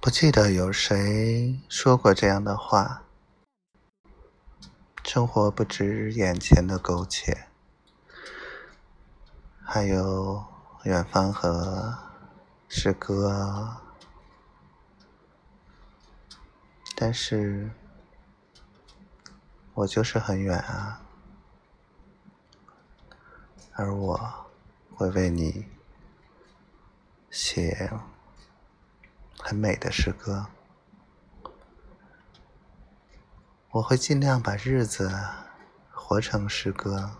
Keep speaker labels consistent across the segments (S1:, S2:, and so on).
S1: 不记得有谁说过这样的话：生活不止眼前的苟且，还有远方和诗歌。但是，我就是很远啊，而我会为你写。很美的诗歌，我会尽量把日子活成诗歌，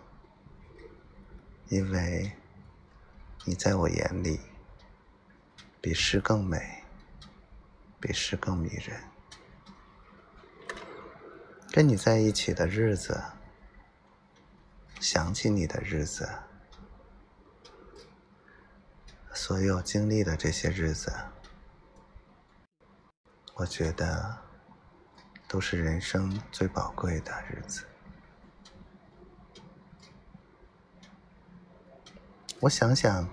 S1: 因为你在我眼里比诗更美，比诗更迷人。跟你在一起的日子，想起你的日子，所有经历的这些日子。我觉得都是人生最宝贵的日子。我想想，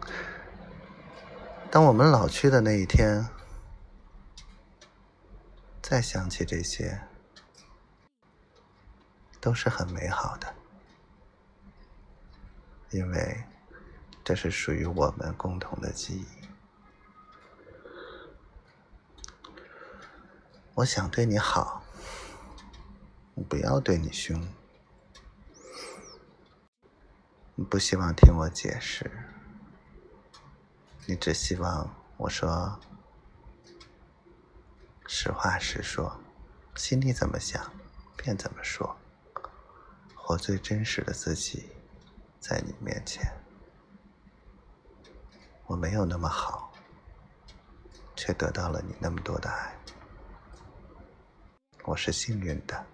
S1: 当我们老去的那一天，再想起这些，都是很美好的，因为这是属于我们共同的记忆。我想对你好，不要对你凶。不希望听我解释，你只希望我说实话实说，心里怎么想便怎么说，活最真实的自己，在你面前。我没有那么好，却得到了你那么多的爱。我是幸运的，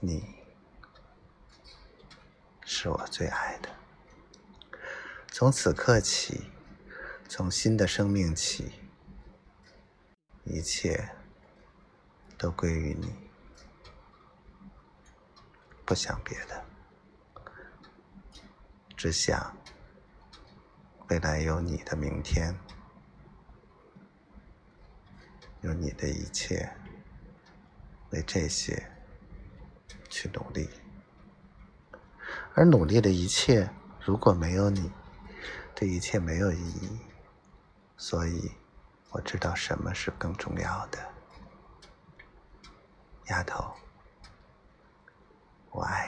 S1: 你是我最爱的。从此刻起，从新的生命起，一切都归于你。不想别的，只想未来有你的明天。用你的一切为这些去努力，而努力的一切如果没有你，这一切没有意义。所以我知道什么是更重要的，丫头，我爱。